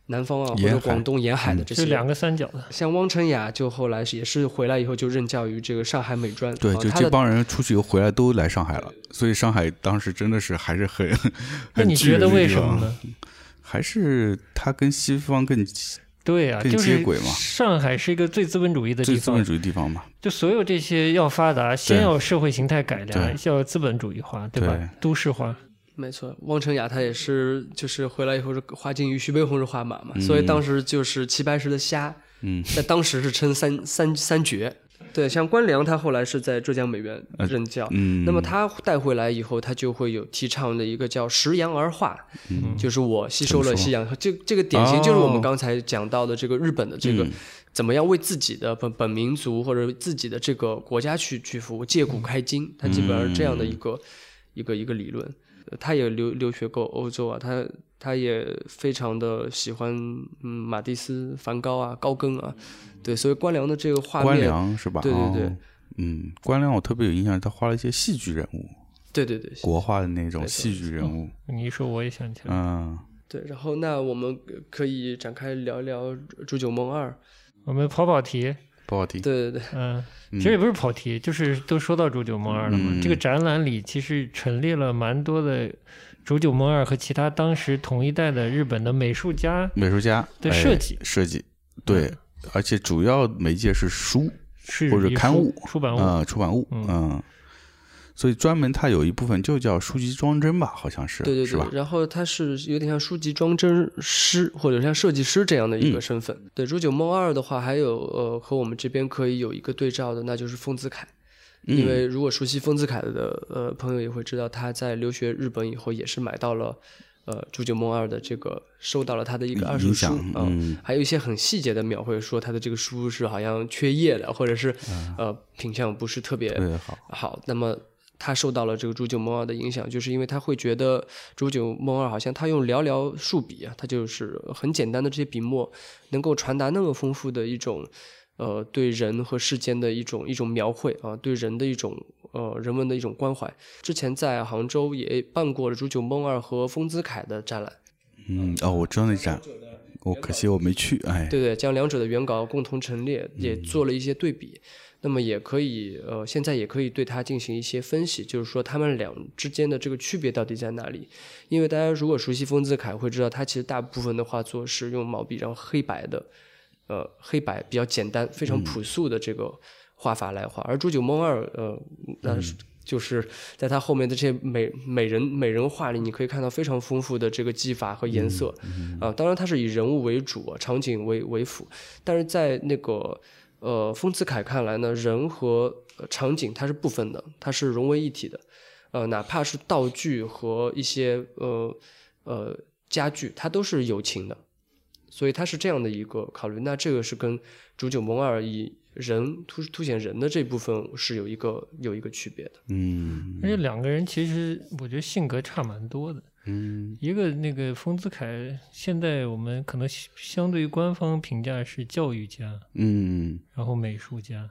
C: 南方啊或者广东沿海的这些。
B: 就两个三角的，
C: 像汪晨雅就后来也是回来以后就任教于这个上海美专，
A: 对，就这帮人出去以后回来都来上海了，所以上海当时真的是还是很
B: 那你觉得为？什么呢？
A: 还是他跟西方更
B: 对啊，
A: 更
B: 就是
A: 接轨嘛
B: 上海是一个最资本主义的地方
A: 最资本，主义地方嘛？
B: 就所有这些要发达，先要社会形态改良，
A: 对
B: 要资本主义化，对吧？都市化，
C: 没错，汪成雅他也是，就是回来以后是花金鱼，徐悲鸿是画马嘛，
A: 嗯
C: 所以当时就是齐白石的虾，
A: 嗯，
C: 在当时是称三三三绝。对，像关良他后来是在浙江美院任教，
A: 嗯，
C: 那么他带回来以后，他就会有提倡的一个叫“食洋而化”，
A: 嗯
C: 就是我吸收了西洋，这这个典型就是我们
A: 哦
C: 刚才讲到的这个日本的这个
A: 嗯
C: 怎么样为自己的本本民族或者自己的这个国家去去服务，借古开今，他基本上是这样的一个、一个一个理论。呃他也留留学过欧洲啊，他他也非常的喜欢嗯马蒂斯、梵高啊、高更啊，对，所以关良的这个画
A: 关
C: 面，
A: 良是吧？
C: 对对对。
A: 哦嗯，关良我特别有印象，他画了一些戏剧人物，
C: 对对对，
A: 国画的那种戏剧人物，
B: 你一说我也想起来，
A: 嗯，
C: 对，然后那我们可以展开聊一聊《煮酒梦二》。
B: 我们跑跑题，
A: 不好听，
C: 对对对，
B: 嗯，
A: 嗯。
B: 其实也不是跑题，就是都说到煮酒梦二了嘛。
A: 嗯。
B: 这个展览里其实陈列了蛮多的煮酒梦二和其他当时同一代的日本的美术家
A: 美术家哎
B: 的设计。
A: 设计，对，而且主要媒介是书
B: 是
A: 或者刊物。
B: 出版物，
A: 啊，出版物，
B: 嗯。
A: 嗯，所以专门它有一部分就叫书籍装帧吧，好像是，
C: 对对
A: 是吧
C: 对，？然后它是有点像书籍装帧师或者像设计师这样的一
A: 嗯
C: 个身份。对，《煮酒梦二》的话，还有呃和我们这边可以有一个对照的，那就是丰子恺。
A: 嗯
C: 因为如果熟悉丰子恺的呃朋友也会知道，他在留学日本以后也是买到了呃《煮酒梦二》的这个收到了他的一个二手书
A: 嗯
C: 还有一些很细节的描绘，说他的这个书是好像缺页的，或者是、呃品相不是特别
A: 特别好，
C: 好，那么他受到了这个煮酒梦二的影响，就是因为他会觉得煮酒梦二好像他用寥寥数笔啊，他就是很简单的这些笔墨，能够传达那么丰富的一种呃对人和世间的一种一种描绘啊，对人的一种呃人文的一种关怀。之前在杭州也办过了煮酒梦二和丰子恺的展览，
A: 嗯，哦，我知道那展，我可惜我没去，哎，
C: 对对，将两者的原稿共同陈列，也做了一些对比。那么也可以，呃，现在也可以对它进行一些分析，就是说他们俩之间的这个区别到底在哪里？因为大家如果熟悉丰子恺，会知道他其实大部分的画作是用毛笔，然后黑白的，呃，黑白比较简单、非常朴素的这个画法来画。而朱九梦二，呃，那是。就是在他后面的这些美美人美人画里，你可以看到非常丰富的这个技法和颜色，啊，当然它是以人物为主，啊场景为为辅，但是在那个呃丰子恺看来呢，人和呃场景它是不分的，它是融为一体的，呃，哪怕是道具和一些呃呃家具，它都是有情的，所以它是这样的一个考虑。那这个是跟煮酒蒙二以人凸凸显人的这部分是有一个有一个区别的。
A: 嗯
B: 而且两个人其实我觉得性格差蛮多的。
A: 嗯。
B: 一个那个丰子恺，现在我们可能相相对于官方评价是教育家，
A: 嗯。
B: 然后美术家，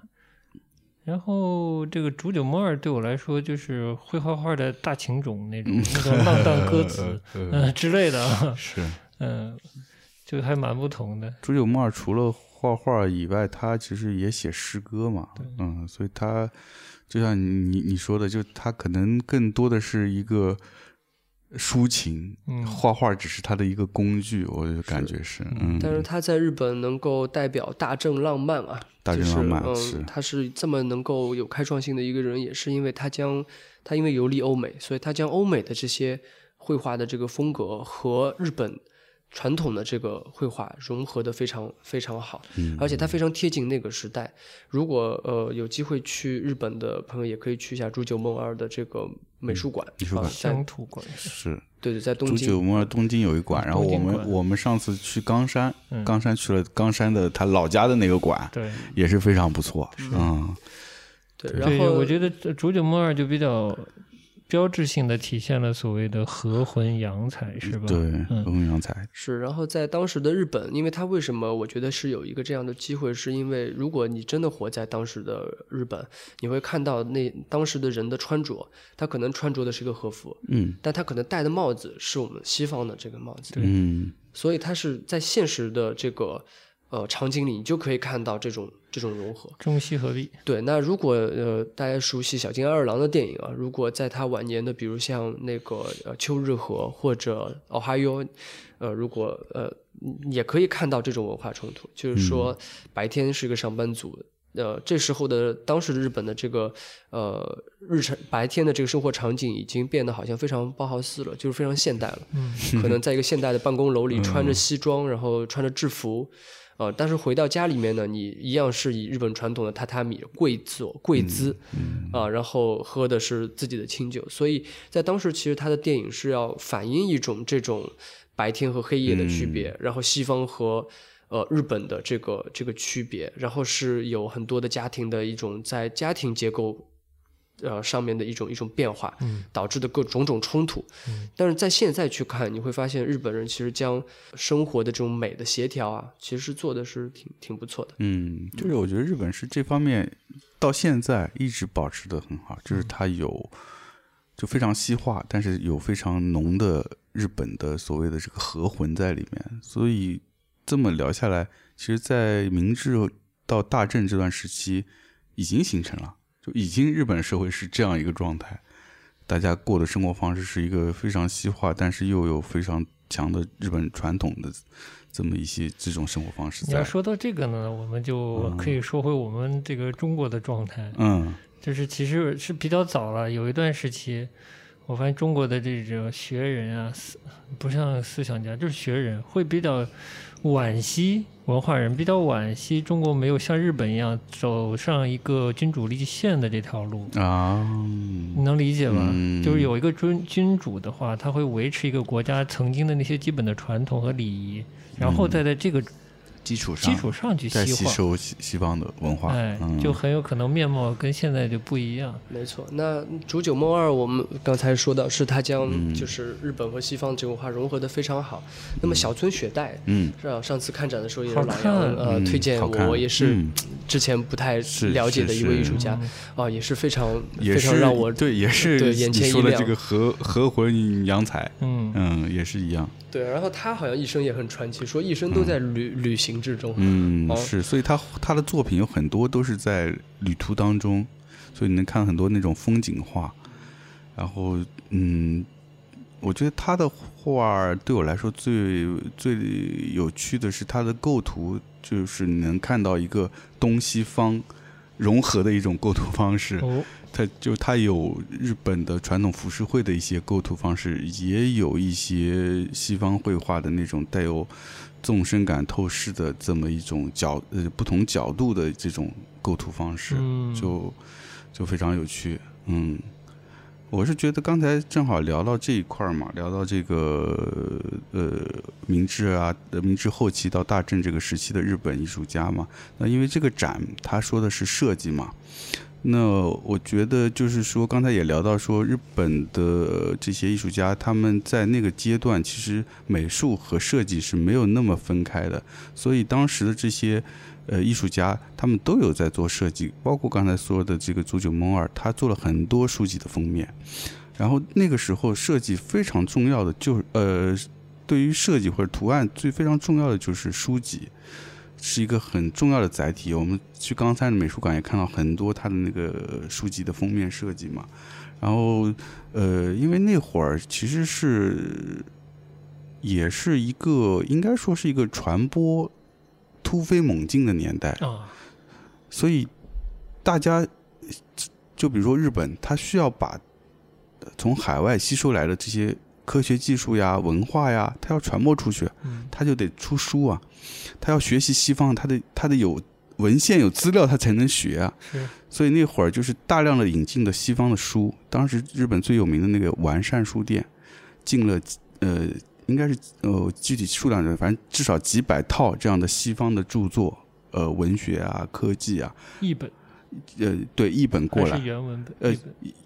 B: 然后这个竹久梦二对我来说就是会画画的大情种那种 那种浪荡歌子，
A: 呃
B: 嗯、之类的啊，
A: 是。
B: 嗯，就还蛮不同的。
A: 竹九梦二除了画画以外，他其实也写诗歌嘛，嗯，所以他就像你你说的，就他可能更多的是一个抒情，
B: 嗯。
A: 画画只是他的一个工具，我就感觉是，嗯，
C: 但是他在日本能够代表大正浪漫啊，
A: 大正浪漫
C: 就是。嗯，他是这么能够有开创性的一个人，也是因为他将他因为游历欧美，所以他将欧美的这些绘画的这个风格和日本传统的这个绘画融合的非常非常好，
A: 嗯。
C: 而且它非常贴近那个时代。如果呃有机会去日本的朋友，也可以去一下竹久梦二的这个美术馆，
A: 美术馆
C: 啊
B: 乡土馆
A: 是。
C: 对对，在东京
A: 朱九梦二东京有一馆，然后我们我们上次去冈山，
B: 嗯。
A: 冈山去了冈山的他老家的那个馆，
B: 对
A: 也是非常不错，嗯
C: 对，然，后
B: 我觉得竹久梦二就比较标志性的体现了所谓的和魂洋彩，是吧？
A: 对，
B: 嗯。
A: 欧阳才，
C: 是，然后在当时的日本，因为他为什么我觉得是有一个这样的机会，是因为如果你真的活在当时的日本，你会看到那当时的人的穿着，他可能穿着的是一个和服，
A: 嗯。
C: 但他可能戴的帽子是我们西方的这个帽子，
A: 嗯。
C: 所以他是在现实的这个呃场景里，你就可以看到这种这种融合。
B: 中西合璧。
C: 对，那如果呃大家熟悉小津安二郎的电影啊，如果在他晚年的，比如像那个呃秋日和或者哦还有呃如果呃也可以看到这种文化冲突，就是说白天是一个上班族。呃，这时候的当时的日本的这个呃日常白天的这个生活场景已经变得好像非常包豪斯了，就是非常现代了。
B: 嗯，
C: 可能在一个现代的办公楼里穿着西装，然后穿着制服，呃，但是回到家里面呢，你一样是以日本传统的榻榻米跪坐跪姿，啊、然后喝的是自己的清酒，所以在当时其实他的电影是要反映一种这种白天和黑夜的区别，然后西方和。呃，日本的这个这个区别，然后是有很多的家庭的一种在家庭结构呃上面的一种一种变化，
B: 嗯
C: 导致的各种种冲突。但是在现在去看，你会发现日本人其实将生活的这种美的协调啊，其实做的是挺挺不错的。
A: 嗯，就是我觉得日本是这方面到现在一直保持的很好，就是它有就非常西化，但是有非常浓的日本的所谓的这个和魂在里面，所以这么聊下来，其实，在明治到大正这段时期已经形成了，就已经日本社会是这样一个状态，大家过的生活方式是一个非常西化，但是又有非常强的日本传统的这么一些这种生活方式。
B: 你要说到这个呢，我们就可以说回我们这个中国的状态，
A: 嗯。
B: 就是其实是比较早了，有一段时期，我发现中国的这种学人啊，思不像思想家，就是学人会比较惋惜文化人，比较惋惜中国没有像日本一样走上一个君主立宪的这条路。
A: 啊，
B: 你能理解吗？
A: 嗯
B: 就是有一个君君主的话，他会维持一个国家曾经的那些基本的传统和礼仪，然后再在这个
A: 基础上
B: 基础上去
A: 再吸，收西西方的文化，
B: 哎，
A: 嗯、
B: 就很有可能面貌跟现在就不一样。
C: 没错，那《煮酒梦二》我们刚才说到是他将
A: 嗯。
C: 就是日本和西方这个文化融合的非常好。那么小村雪代
A: 嗯。
C: 是吧？上次看展的时候也是老杨呃
A: 嗯
C: 推荐我，我也是
A: 嗯。
C: 之前不太了解的一位艺术家啊，也是非常
A: 也
C: 非常
A: 是
C: 让我
A: 对，也是
C: 对眼前一亮
A: 的这个和和魂洋彩，
B: 嗯，
A: 嗯，也是一样，
C: 对。然后他好像一生也很传奇，说一生都在旅旅行之中。
A: 嗯，
C: 哦
A: 是，所以他他的作品有很多都是在旅途当中，所以你能看很多那种风景画，然后嗯，我觉得他的画对我来说最最有趣的是他的构图，就是你能看到一个东西方融合的一种构图方式，
B: 哦，
A: 它就它有日本的传统浮世绘的一些构图方式，也有一些西方绘画的那种带有纵深感、透视的这么一种角呃不同角度的这种构图方式，
B: 嗯，
A: 就就非常有趣。嗯，我是觉得刚才正好聊到这一块嘛，聊到这个呃明治啊，明治后期到大正这个时期的日本艺术家嘛。那因为这个展他说的是设计嘛，那我觉得就是说刚才也聊到说日本的这些艺术家他们在那个阶段其实美术和设计是没有那么分开的，所以当时的这些。呃，艺术家他们都有在做设计，包括刚才说的这个足久蒙尔，他做了很多书籍的封面。然后那个时候设计非常重要的，就是呃，对于设计或者图案最非常重要的就是书籍，是一个很重要的载体。我们去冈山的美术馆也看到很多他的那个书籍的封面设计嘛。然后呃，因为那会儿其实是也是一个应该说是一个传播。突飞猛进的年代啊，所以大家就比如说日本，它需要把从海外吸收来的这些科学技术呀、文化呀，它要传播出去，它就得出书啊。它要学习西方，它得它得有文献、有资料，它才能学啊。所以那会儿就是大量的引进的西方的书。当时日本最有名的那个完善书店进了呃。应该是呃具体数量的，反正至少几百套这样的西方的著作，呃，文学啊，科技啊，
B: 译本，
A: 呃，对，译本过来，
B: 原文本，
A: 呃，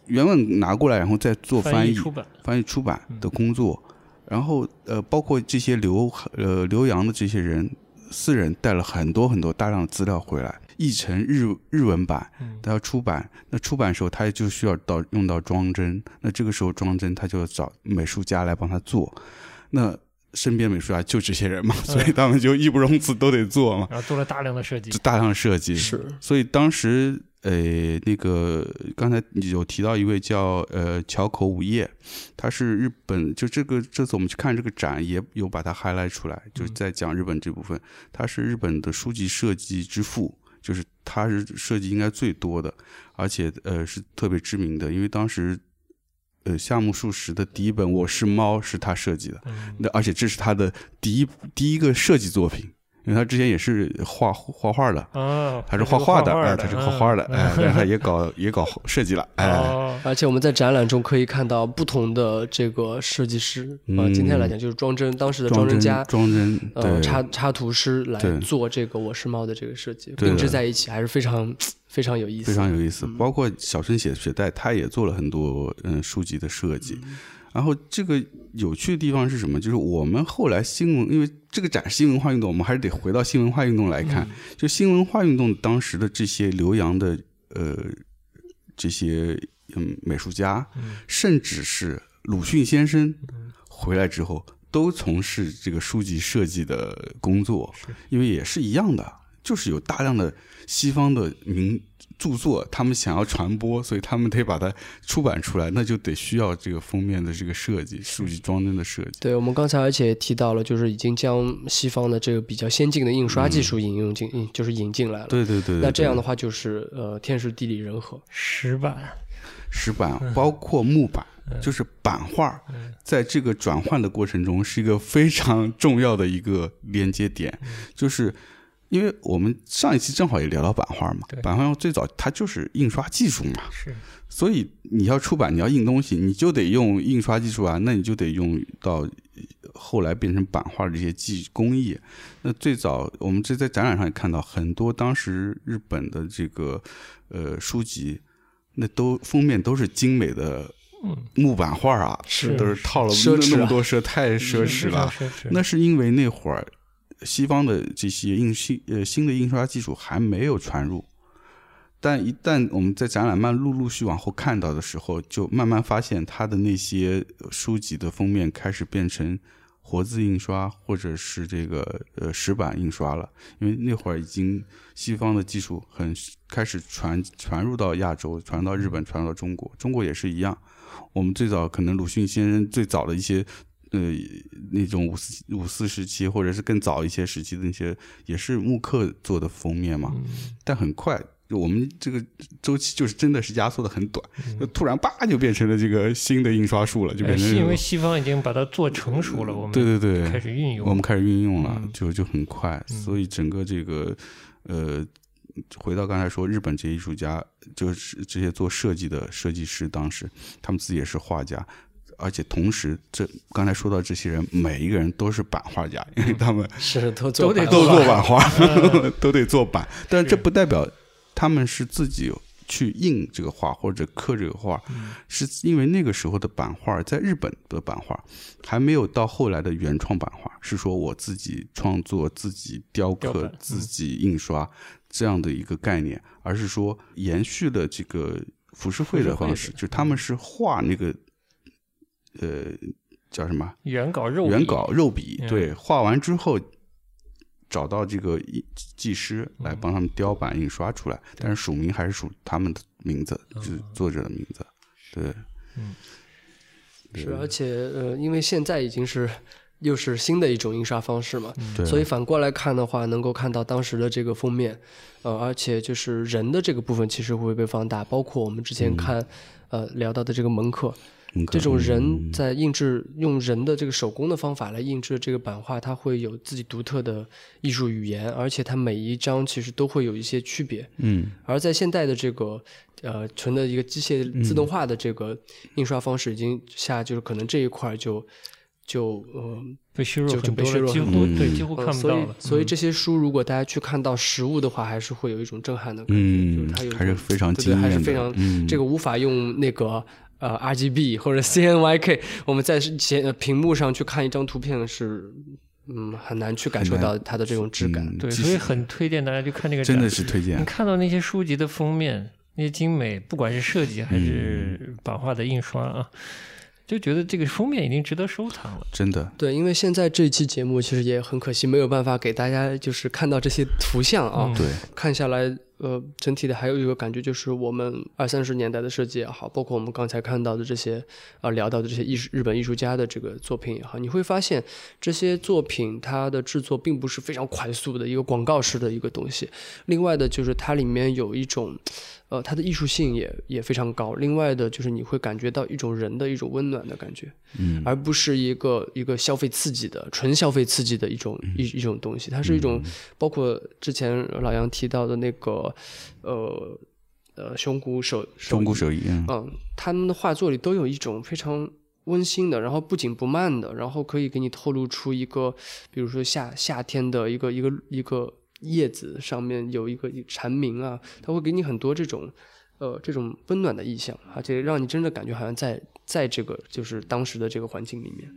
A: 原文拿过来，然后再做翻译、
B: 出版、
A: 翻译出版的工作，然后呃，包括这些留呃留洋的这些人，私人带了很多很多大量的资料回来，译成日日文版，他要出版，那出版时候他就需要到用到装帧，那这个时候装帧他就找美术家来帮他做。那身边美术家就这些人嘛，所以他们就义不容辞都得做嘛。
B: 然后做了大量的设计，
A: 大量的设计
C: 是。
A: 所以当时，呃，那个刚才有提到一位叫呃桥口武叶，他是日本，就这个这次我们去看这个展，也有把他 highlight 出来，就是在讲日本这部分。他是日本的书籍设计之父，就是他是设计应该最多的，而且呃是特别知名的，因为当时。呃，夏目漱石的第一本《我是猫》是他设计的，那而且这是他的第一第一个设计作品，因为他之前也是画画画的，他是画画的，哎，他是画画的，哎，但是他也搞也搞设计了，哎，
C: 而且我们在展览中可以看到不同的这个设计师，啊，今天来讲就是装帧，当时的
A: 装
C: 帧家，
A: 装帧，
C: 呃，插插图师来做这个《我是猫》的这个设计，并置在一起还是非常。非常有意思，
A: 非常有意思。包括小春写写带，他也做了很多嗯书籍的设计。然后这个有趣的地方是什么？就是我们后来新闻，因为这个展新文化运动，我们还是得回到新文化运动来看。就新文化运动当时的这些留洋的呃这些嗯美术家，甚至是鲁迅先生回来之后，都从事这个书籍设计的工作，因为也是一样的。就是有大量的西方的名著作，他们想要传播，所以他们得把它出版出来，那就得需要这个封面的这个设计、数据装帧的设计。
C: 对我们刚才而且提到了，就是已经将西方的这个比较先进的印刷技术引用进，就是引进来了。
A: 对对对。
C: 那这样的话，就是呃，天时地利人和。
B: 石板，
A: 石板包括木板，就是版画，在这个转换的过程中是一个非常重要的一个连接点，就是。因为我们上一期正好也聊到版画嘛，版画最早它就是印刷技术嘛，
B: 是，
A: 所以你要出版，你要印东西，你就得用印刷技术啊，那你就得用到后来变成版画的这些技工艺。那最早我们这在展览上也看到很多当时日本的这个呃书籍，那都封面都是精美的木板画啊，
B: 是
A: 都是套了那么多奢，太奢侈了。那是因为那会儿。西方的这些印新呃新的印刷技术还没有传入，但一旦我们在展览慢陆陆续往后看到的时候，就慢慢发现它的那些书籍的封面开始变成活字印刷或者是这个呃石板印刷了，因为那会儿已经西方的技术很开始传传入到亚洲，传到日本，传到中国，中国也是一样。我们最早可能鲁迅先生最早的一些。呃，那种五四五四时期，或者是更早一些时期的那些，也是木刻做的封面嘛。但很快，我们这个周期就是真的是压缩的很短，就突然叭就变成了这个新的印刷术了，就变成。
B: 因为西方已经把它做成熟了，我们
A: 对对对
B: 开始运用，
A: 我们开始运用了，就就很快，所以整个这个呃回到刚才说，日本这些艺术家，就是这些做设计的设计师，当时他们自己也是画家，而且同时，这刚才说到这些人，每一个人都是版画家，因为他们
C: 是都
B: 都得
A: 都做版画，都得做版，但这不代表他们是自己去印这个画或者刻这个画，是因为那个时候的版画在日本的版画还没有到后来的原创版画，是说我自己创作、自己雕刻自己印刷这样的一个概念，而是说延续了这个浮世绘的方式，就他们是画那个呃叫什么？
B: 原稿肉
A: 原稿肉笔，
B: 嗯
A: 对，画完之后找到这个艺技师来
B: 嗯。
A: 帮他们雕版印刷出来，但是署名还是署他们的名字，就是作者的名字。对，
C: 是，而且呃，因为现在已经是又是新的一种印刷方式嘛，
A: 对，
C: 所以反过来看的话，能够看到当时的这个封面，呃，而且就是人的这个部分其实会被放大，包括我们之前看、呃聊到的这个蒙克，这种人
A: 嗯。
C: 在印制用人的这个手工的方法来印制这个版画，它会有自己独特的艺术语言，而且它每一张其实都会有一些区别。
A: 嗯。
C: 而在现代的这个呃纯的一个机械自动化的这个印刷方式已经下，就是可能这一块就就呃
B: 被削弱
C: 就就被
B: 很多了，几乎
C: 削弱很多
B: 对几乎看不到了。嗯
C: 所以这些书如果大家去看到实物的话，还是会有一种震撼的感觉，就是
A: 嗯
C: 它有，
A: 还是非常
C: 对对，还是
A: 惊艳的，
C: 非常、
A: 嗯，
C: 这个无法用那个呃 RGB 或者 CNYK，我们在前呃屏幕上去看一张图片是嗯很难去感受到它的这种质感。
B: 对，所以很推荐大家去看这个展。
A: 真的是推荐
B: 你，看到那些书籍的封面，那些精美，不管是设计还是版画的印刷啊，就觉得这个封面已经值得收藏了。
A: 真的，
C: 对，因为现在这一期节目其实也很可惜，没有办法给大家就是看到这些图像啊。
B: 嗯
A: 对，
C: 看下来，呃，整体的还有一个感觉就是，我们二三十年代的设计也好，包括我们刚才看到的这些，呃，聊到的这些艺术日本艺术家的这个作品也好，你会发现这些作品它的制作并不是非常快速的一个广告式的一个东西。另外的就是它里面有一种，呃，它的艺术性也也非常高。另外的就是你会感觉到一种人的一种温暖的感觉。
A: 嗯
C: 而不是一个一个消费刺激的纯消费刺激的一种一一种东西，它是一种包括之前老杨提到的那个呃呃熊谷手
A: 熊谷手艺，嗯
C: 嗯，他们的画作里都有一种非常温馨的，然后不紧不慢的，然后可以给你透露出一个，比如说夏夏天的一个一个一个叶子上面有一个蝉鸣啊，它会给你很多这种呃这种温暖的意象，而且让你真的感觉好像在在这个就是当时的这个环境里面。